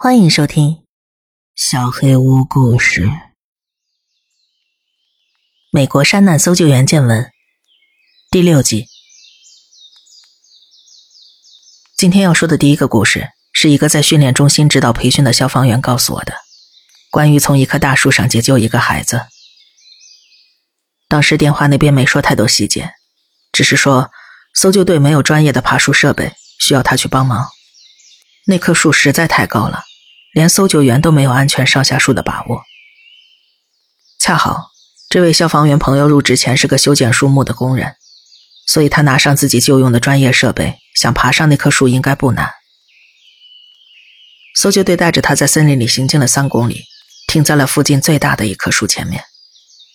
欢迎收听《小黑屋故事》。美国山难搜救员见闻第六集。今天要说的第一个故事，是一个在训练中心指导培训的消防员告诉我的，关于从一棵大树上解救一个孩子。当时电话那边没说太多细节，只是说搜救队没有专业的爬树设备，需要他去帮忙。那棵树实在太高了。连搜救员都没有安全上下树的把握。恰好，这位消防员朋友入职前是个修剪树木的工人，所以他拿上自己旧用的专业设备，想爬上那棵树应该不难。搜救队带着他在森林里行进了三公里，停在了附近最大的一棵树前面，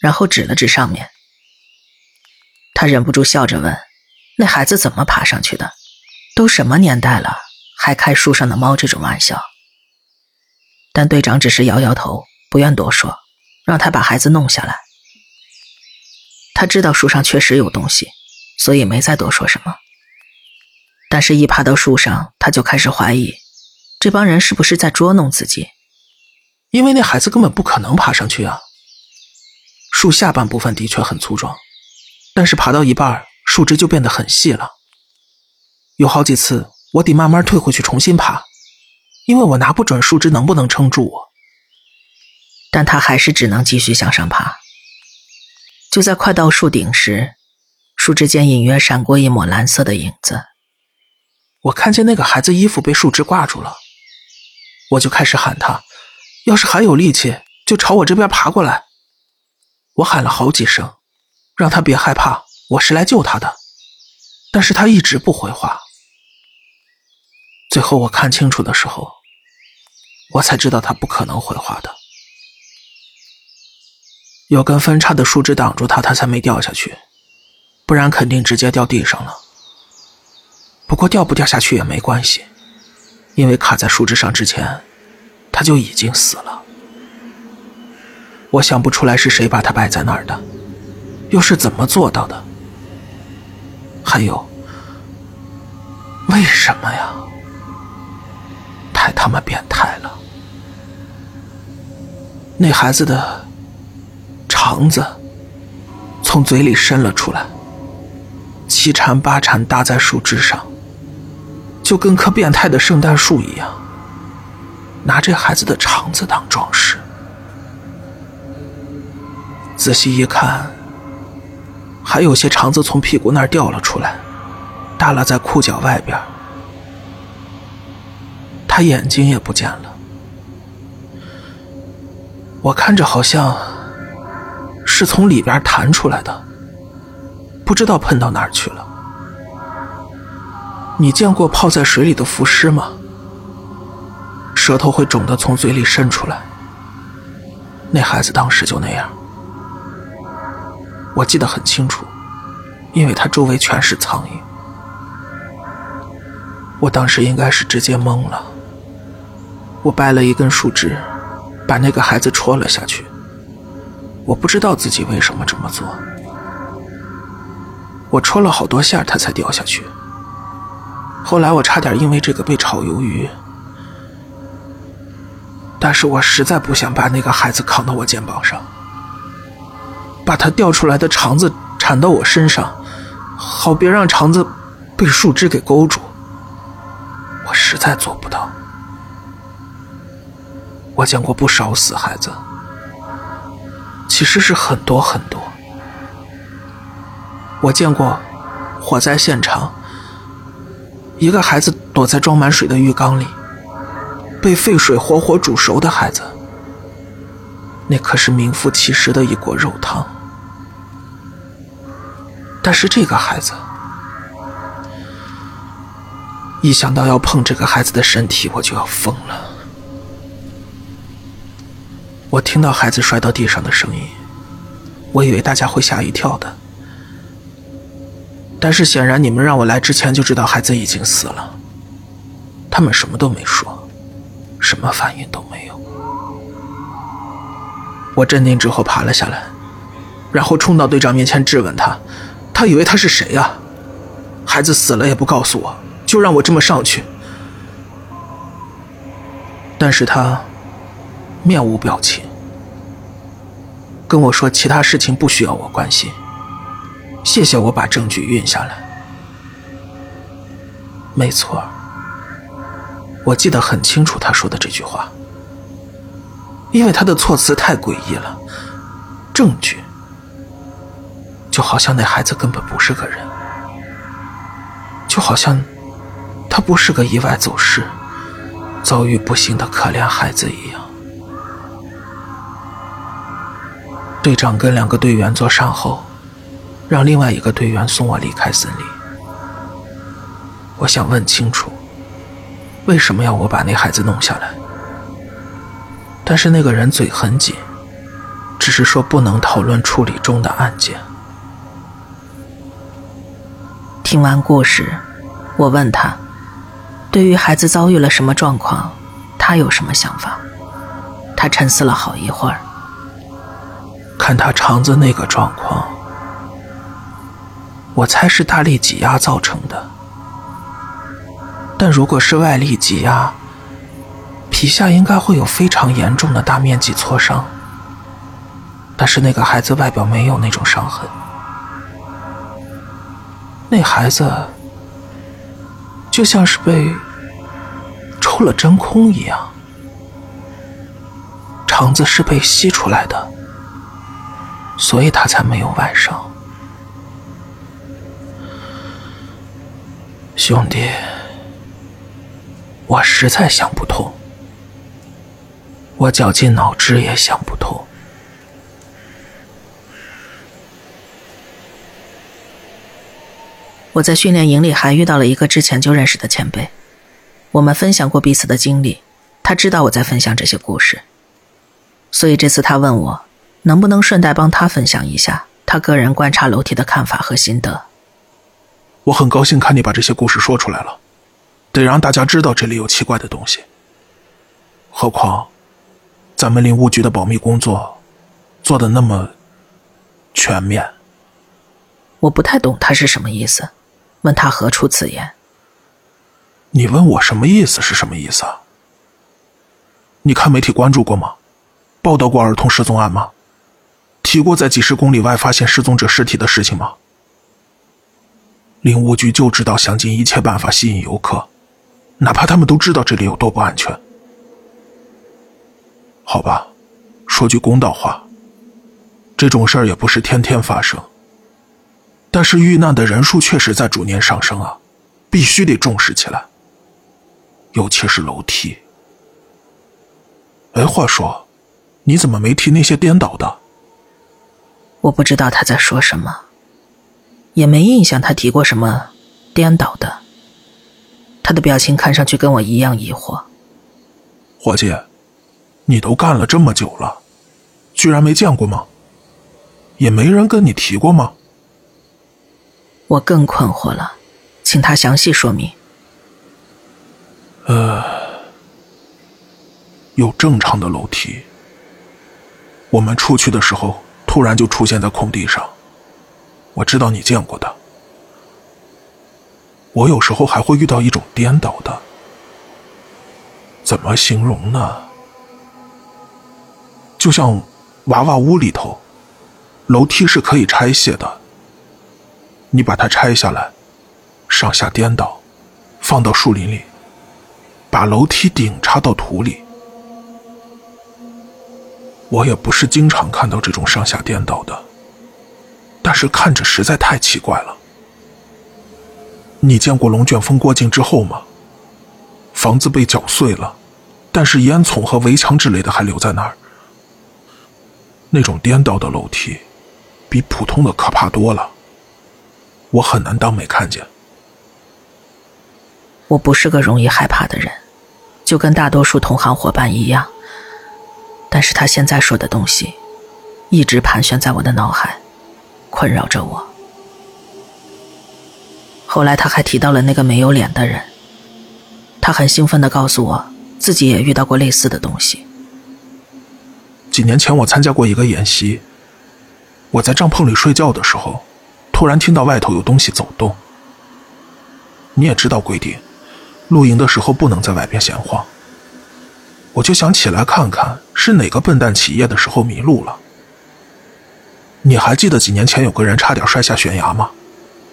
然后指了指上面。他忍不住笑着问：“那孩子怎么爬上去的？都什么年代了，还开树上的猫这种玩笑？”但队长只是摇摇头，不愿多说，让他把孩子弄下来。他知道树上确实有东西，所以没再多说什么。但是，一爬到树上，他就开始怀疑，这帮人是不是在捉弄自己？因为那孩子根本不可能爬上去啊。树下半部分的确很粗壮，但是爬到一半，树枝就变得很细了。有好几次，我得慢慢退回去重新爬。因为我拿不准树枝能不能撑住我，但他还是只能继续向上爬。就在快到树顶时，树枝间隐约闪过一抹蓝色的影子。我看见那个孩子衣服被树枝挂住了，我就开始喊他，要是还有力气，就朝我这边爬过来。我喊了好几声，让他别害怕，我是来救他的。但是他一直不回话。最后我看清楚的时候，我才知道他不可能回话的。有根分叉的树枝挡住他，他才没掉下去，不然肯定直接掉地上了。不过掉不掉下去也没关系，因为卡在树枝上之前，他就已经死了。我想不出来是谁把他摆在那儿的，又是怎么做到的？还有，为什么呀？太他妈变态了！那孩子的肠子从嘴里伸了出来，七缠八缠搭在树枝上，就跟棵变态的圣诞树一样，拿这孩子的肠子当装饰。仔细一看，还有些肠子从屁股那儿掉了出来，耷拉在裤脚外边。他眼睛也不见了，我看着好像是从里边弹出来的，不知道喷到哪儿去了。你见过泡在水里的浮尸吗？舌头会肿的从嘴里伸出来。那孩子当时就那样，我记得很清楚，因为他周围全是苍蝇。我当时应该是直接懵了。我掰了一根树枝，把那个孩子戳了下去。我不知道自己为什么这么做。我戳了好多下，他才掉下去。后来我差点因为这个被炒鱿鱼，但是我实在不想把那个孩子扛到我肩膀上，把他掉出来的肠子缠到我身上，好别让肠子被树枝给勾住。我实在做不到。我见过不少死孩子，其实是很多很多。我见过火灾现场，一个孩子躲在装满水的浴缸里，被沸水活活煮熟的孩子，那可是名副其实的一锅肉汤。但是这个孩子，一想到要碰这个孩子的身体，我就要疯了。我听到孩子摔到地上的声音，我以为大家会吓一跳的。但是显然你们让我来之前就知道孩子已经死了。他们什么都没说，什么反应都没有。我镇定之后爬了下来，然后冲到队长面前质问他，他以为他是谁呀？孩子死了也不告诉我，就让我这么上去。但是他面无表情，跟我说其他事情不需要我关心，谢谢我把证据运下来。没错，我记得很清楚他说的这句话，因为他的措辞太诡异了。证据，就好像那孩子根本不是个人，就好像他不是个意外走失、遭遇不幸的可怜孩子一样。队长跟两个队员做善后，让另外一个队员送我离开森林。我想问清楚，为什么要我把那孩子弄下来？但是那个人嘴很紧，只是说不能讨论处理中的案件。听完故事，我问他，对于孩子遭遇了什么状况，他有什么想法？他沉思了好一会儿，看他肠子那个状况，我猜是大力挤压造成的。但如果是外力挤压，皮下应该会有非常严重的大面积挫伤。但是那个孩子外表没有那种伤痕，那孩子就像是被抽了真空一样，肠子是被吸出来的，所以他才没有外伤。兄弟。我实在想不通，我绞尽脑汁也想不通。我在训练营里还遇到了一个之前就认识的前辈，我们分享过彼此的经历，他知道我在分享这些故事，所以这次他问我能不能顺带帮他分享一下他个人观察楼梯的看法和心得。我很高兴看你把这些故事说出来了。得让大家知道这里有奇怪的东西。何况，咱们林务局的保密工作做的那么全面。我不太懂他是什么意思，问他何出此言。你问我什么意思是什么意思啊？你看媒体关注过吗？报道过儿童失踪案吗？提过在几十公里外发现失踪者尸体的事情吗？林务局就知道想尽一切办法吸引游客。哪怕他们都知道这里有多不安全，好吧，说句公道话，这种事儿也不是天天发生。但是遇难的人数确实在逐年上升啊，必须得重视起来。尤其是楼梯。哎，话说，你怎么没提那些颠倒的？我不知道他在说什么，也没印象他提过什么颠倒的。他的表情看上去跟我一样疑惑。伙计，你都干了这么久了，居然没见过吗？也没人跟你提过吗？我更困惑了，请他详细说明。呃，有正常的楼梯。我们出去的时候，突然就出现在空地上。我知道你见过的。我有时候还会遇到一种颠倒的，怎么形容呢？就像娃娃屋里头，楼梯是可以拆卸的，你把它拆下来，上下颠倒，放到树林里，把楼梯顶插到土里。我也不是经常看到这种上下颠倒的，但是看着实在太奇怪了。你见过龙卷风过境之后吗？房子被搅碎了，但是烟囱和围墙之类的还留在那儿。那种颠倒的楼梯，比普通的可怕多了。我很难当没看见。我不是个容易害怕的人，就跟大多数同行伙伴一样。但是他现在说的东西，一直盘旋在我的脑海，困扰着我。后来他还提到了那个没有脸的人，他很兴奋地告诉我，自己也遇到过类似的东西。几年前我参加过一个演习，我在帐篷里睡觉的时候，突然听到外头有东西走动。你也知道规定，露营的时候不能在外边闲晃。我就想起来看看是哪个笨蛋起夜的时候迷路了。你还记得几年前有个人差点摔下悬崖吗？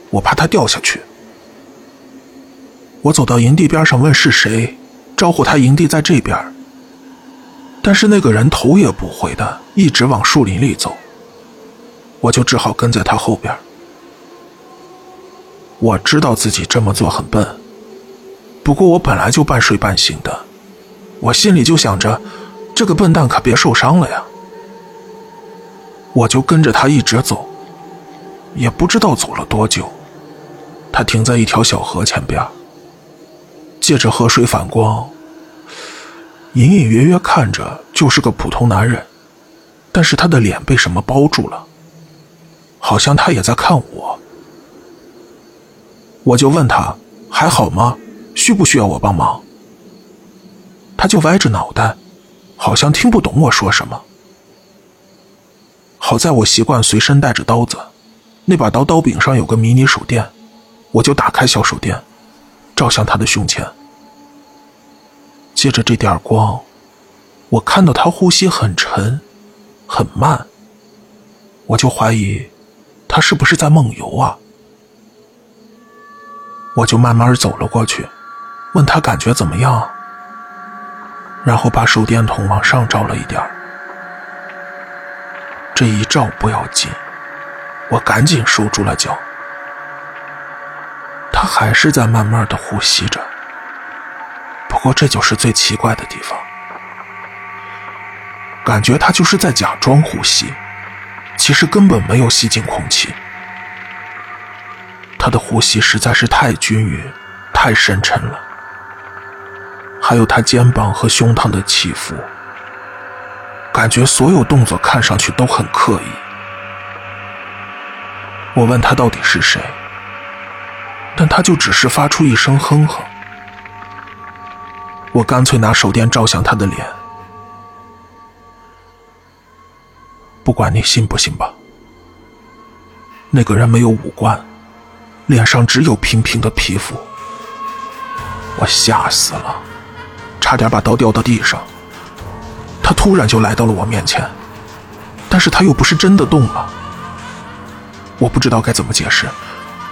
我怕他掉下去。我走到营地边上问是谁，招呼他营地在这边。但是那个人头也不回的一直往树林里走，我就只好跟在他后边。我知道自己这么做很笨，不过我本来就半睡半醒的，我心里就想着，这个笨蛋可别受伤了呀。我就跟着他一直走，也不知道走了多久，他停在一条小河前边，借着河水反光，隐隐约约看着就是个普通男人，但是他的脸被什么包住了，好像他也在看我。我就问他还好吗？需不需要我帮忙？他就歪着脑袋，好像听不懂我说什么。好在我习惯随身带着刀子，那把刀刀柄上有个迷你手电，我就打开小手电，照向他的胸前。借着这点光，我看到他呼吸很沉，很慢。我就怀疑，他是不是在梦游啊？我就慢慢走了过去，问他感觉怎么样，然后把手电筒往上照了一点这一照不要紧，我赶紧收住了脚。他还是在慢慢的呼吸着，不过这就是最奇怪的地方，感觉他就是在假装呼吸，其实根本没有吸进空气。他的呼吸实在是太均匀、太深沉了，还有他肩膀和胸膛的起伏，感觉所有动作看上去都很刻意。我问他到底是谁，但他就只是发出一声哼哼。我干脆拿手电照向他的脸，不管你信不信吧，那个人没有五官。脸上只有平平的皮肤，我吓死了，差点把刀掉到地上。他突然就来到了我面前，但是他又不是真的动了。我不知道该怎么解释，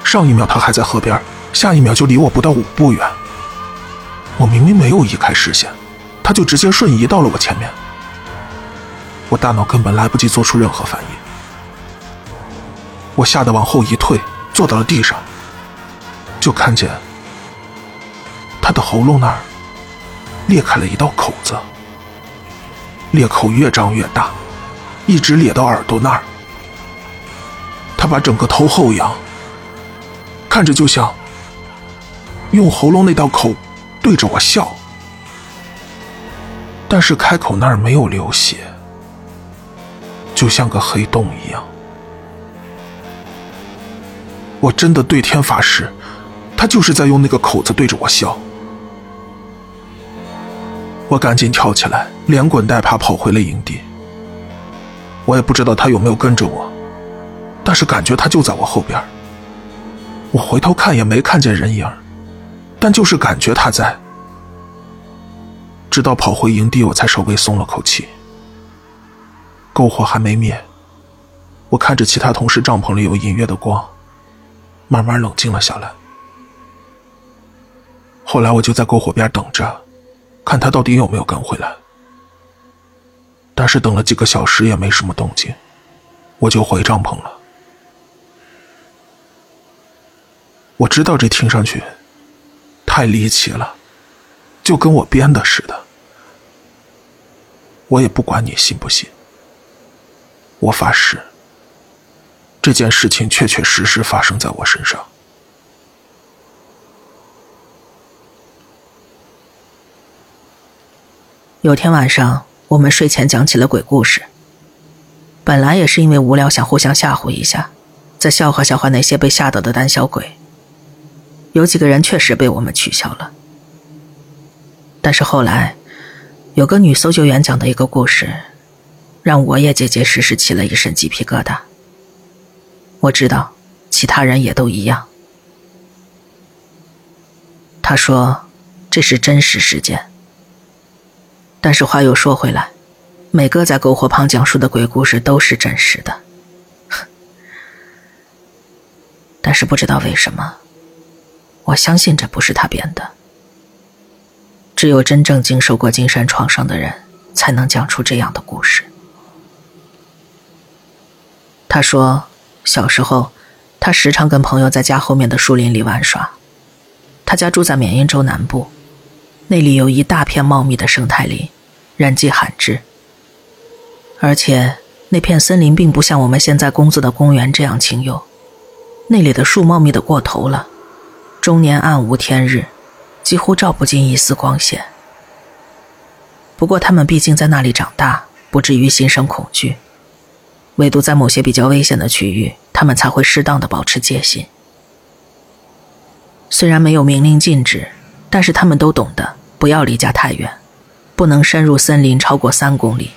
上一秒他还在河边，下一秒就离我不到五步远。我明明没有移开视线，他就直接瞬移到了我前面。我大脑根本来不及做出任何反应，我吓得往后一退。坐到了地上，就看见他的喉咙那儿裂开了一道口子，裂口越张越大，一直裂到耳朵那儿。他把整个头后仰，看着就像用喉咙那道口对着我笑，但是开口那儿没有流血，就像个黑洞一样。我真的对天发誓，他就是在用那个口子对着我笑。我赶紧跳起来，连滚带爬跑回了营地。我也不知道他有没有跟着我，但是感觉他就在我后边。我回头看也没看见人影，但就是感觉他在。直到跑回营地，我才稍微松了口气。篝火还没灭，我看着其他同事帐篷里有隐约的光。慢慢冷静了下来。后来我就在篝火边等着，看他到底有没有跟回来。但是等了几个小时也没什么动静，我就回帐篷了。我知道这听上去太离奇了，就跟我编的似的。我也不管你信不信，我发誓。这件事情确确实实发生在我身上。有天晚上，我们睡前讲起了鬼故事。本来也是因为无聊，想互相吓唬一下，再笑话笑话那些被吓到的胆小鬼。有几个人确实被我们取笑了。但是后来，有个女搜救员讲的一个故事，让我也结结实实起了一身鸡皮疙瘩。我知道，其他人也都一样。他说：“这是真实事件。但是话又说回来，每个在篝火旁讲述的鬼故事都是真实的。但是不知道为什么，我相信这不是他编的。只有真正经受过精神创伤的人，才能讲出这样的故事。他说，小时候，他时常跟朋友在家后面的树林里玩耍。他家住在缅因州南部，那里有一大片茂密的生态林，人迹罕至。而且，那片森林并不像我们现在工作的公园这样清幽，那里的树茂密的过头了，终年暗无天日。几乎照不进一丝光线。不过他们毕竟在那里长大，不至于心生恐惧。唯独在某些比较危险的区域，他们才会适当的保持戒心。虽然没有明令禁止，但是他们都懂得不要离家太远，不能深入森林超过三公里。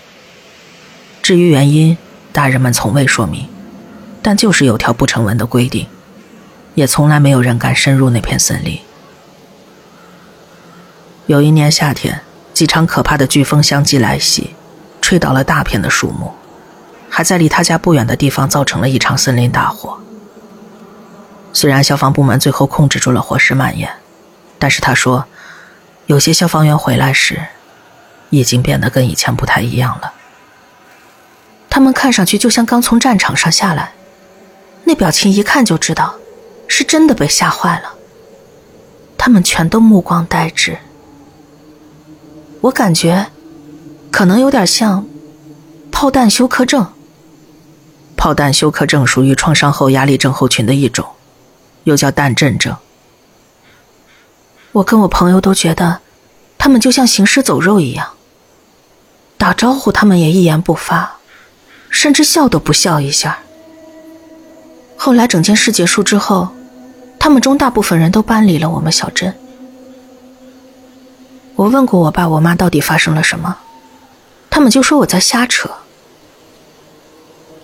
至于原因，大人们从未说明，但就是有条不成文的规定，也从来没有人敢深入那片森林。有一年夏天，几场可怕的飓风相继来袭，吹倒了大片的树木，还在离他家不远的地方造成了一场森林大火。虽然消防部门最后控制住了火势蔓延，但是他说，有些消防员回来时，已经变得跟以前不太一样了。他们看上去就像刚从战场上下来，那表情一看就知道，是真的被吓坏了。他们全都目光呆滞。我感觉，可能有点像炮弹休克症。炮弹休克症属于创伤后压力症候群的一种，又叫弹震症。我跟我朋友都觉得，他们就像行尸走肉一样。打招呼他们也一言不发，甚至笑都不笑一下。后来整件事结束之后，他们中大部分人都搬离了我们小镇。我问过我爸我妈到底发生了什么，他们就说我在瞎扯。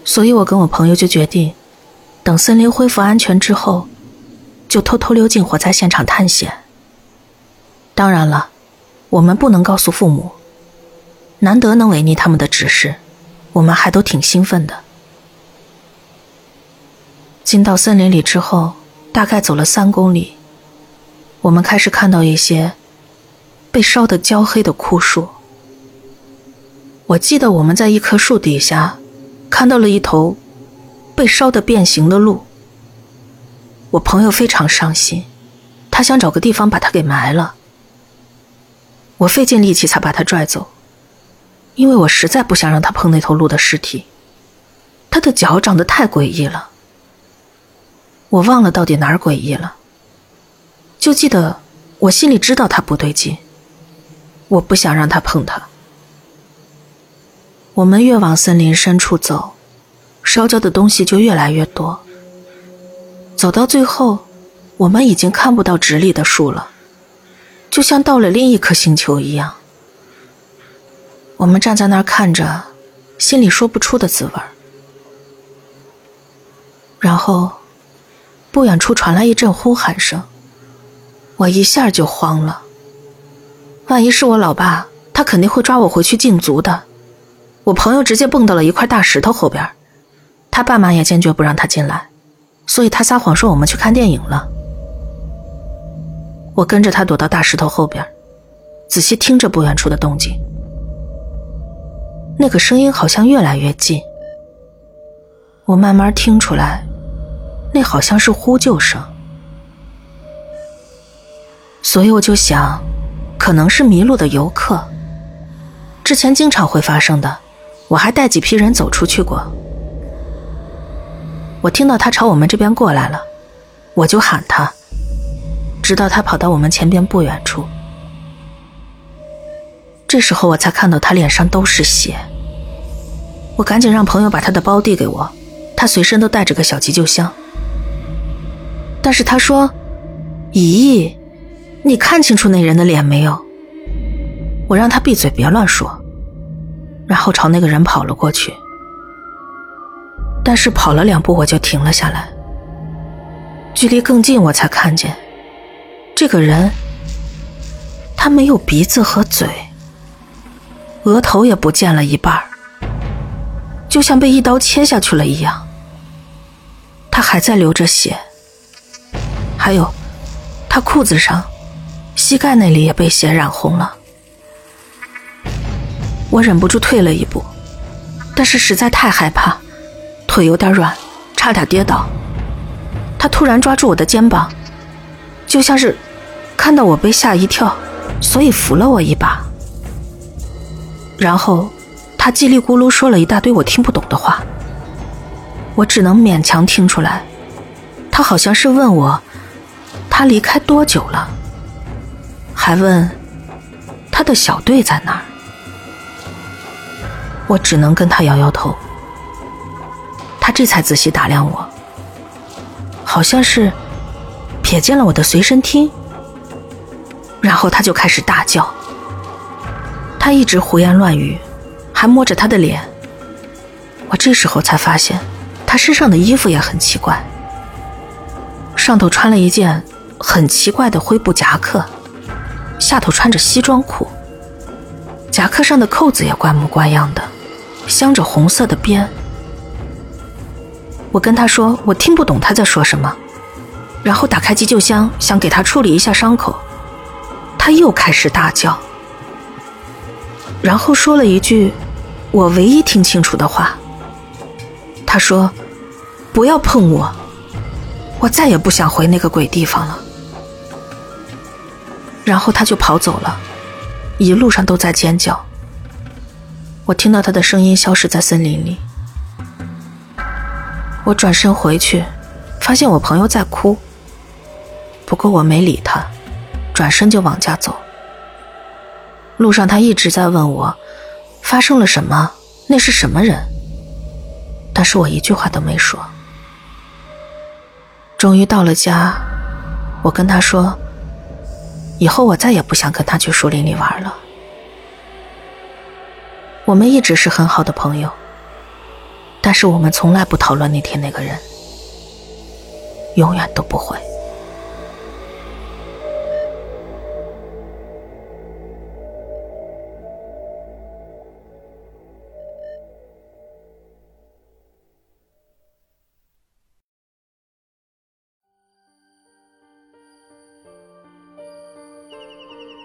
所以我跟我朋友就决定，等森林恢复安全之后，就偷偷溜进火灾现场探险。当然了，我们不能告诉父母。难得能违逆他们的指示，我们还都挺兴奋的。进到森林里之后，大概走了三公里，我们开始看到一些。被烧得焦黑的枯树，我记得我们在一棵树底下看到了一头被烧得变形的鹿。我朋友非常伤心，他想找个地方把它给埋了。我费尽力气才把他拽走，因为我实在不想让他碰那头鹿的尸体。他的脚长得太诡异了，我忘了到底哪儿诡异了，就记得我心里知道他不对劲。我不想让他碰它。我们越往森林深处走，烧焦的东西就越来越多。走到最后，我们已经看不到直立的树了，就像到了另一颗星球一样。我们站在那儿看着，心里说不出的滋味然后，不远处传来一阵呼喊声，我一下就慌了。万一是我老爸，他肯定会抓我回去禁足的。我朋友直接蹦到了一块大石头后边，他爸妈也坚决不让他进来，所以他撒谎说我们去看电影了。我跟着他躲到大石头后边，仔细听着不远处的动静。那个声音好像越来越近，我慢慢听出来，那好像是呼救声，所以我就想。可能是迷路的游客，之前经常会发生的。我还带几批人走出去过。我听到他朝我们这边过来了，我就喊他，直到他跑到我们前边不远处。这时候我才看到他脸上都是血。我赶紧让朋友把他的包递给我，他随身都带着个小急救箱。但是他说：“咦。”你看清楚那人的脸没有？我让他闭嘴，别乱说，然后朝那个人跑了过去。但是跑了两步，我就停了下来。距离更近，我才看见这个人，他没有鼻子和嘴，额头也不见了一半就像被一刀切下去了一样。他还在流着血，还有，他裤子上、膝盖那里也被血染红了。我忍不住退了一步，但是实在太害怕，腿有点软，差点跌倒。他突然抓住我的肩膀，就像是看到我被吓一跳，所以扶了我一把。然后他叽里咕噜说了一大堆我听不懂的话，我只能勉强听出来。他好像是问我他离开多久了，还问他的小队在哪儿。我只能跟他摇摇头。他这才仔细打量我，好像是瞥见了我的随身听，然后他就开始大叫。他一直胡言乱语，还摸着他的脸。我这时候才发现，他身上的衣服也很奇怪，上头穿了一件很奇怪的灰布夹克，下头穿着西装裤，夹克上的扣子也怪模怪样的。镶着红色的边，我跟他说我听不懂他在说什么，然后打开急救箱想给他处理一下伤口，他又开始大叫，然后说了一句我唯一听清楚的话，他说不要碰我，我再也不想回那个鬼地方了，然后他就跑走了，一路上都在尖叫。我听到他的声音消失在森林里，我转身回去，发现我朋友在哭。不过我没理他，转身就往家走。路上他一直在问我，发生了什么？那是什么人？但是我一句话都没说。终于到了家，我跟他说，以后我再也不想跟他去树林里玩了。我们一直是很好的朋友，但是我们从来不讨论那天那个人，永远都不会。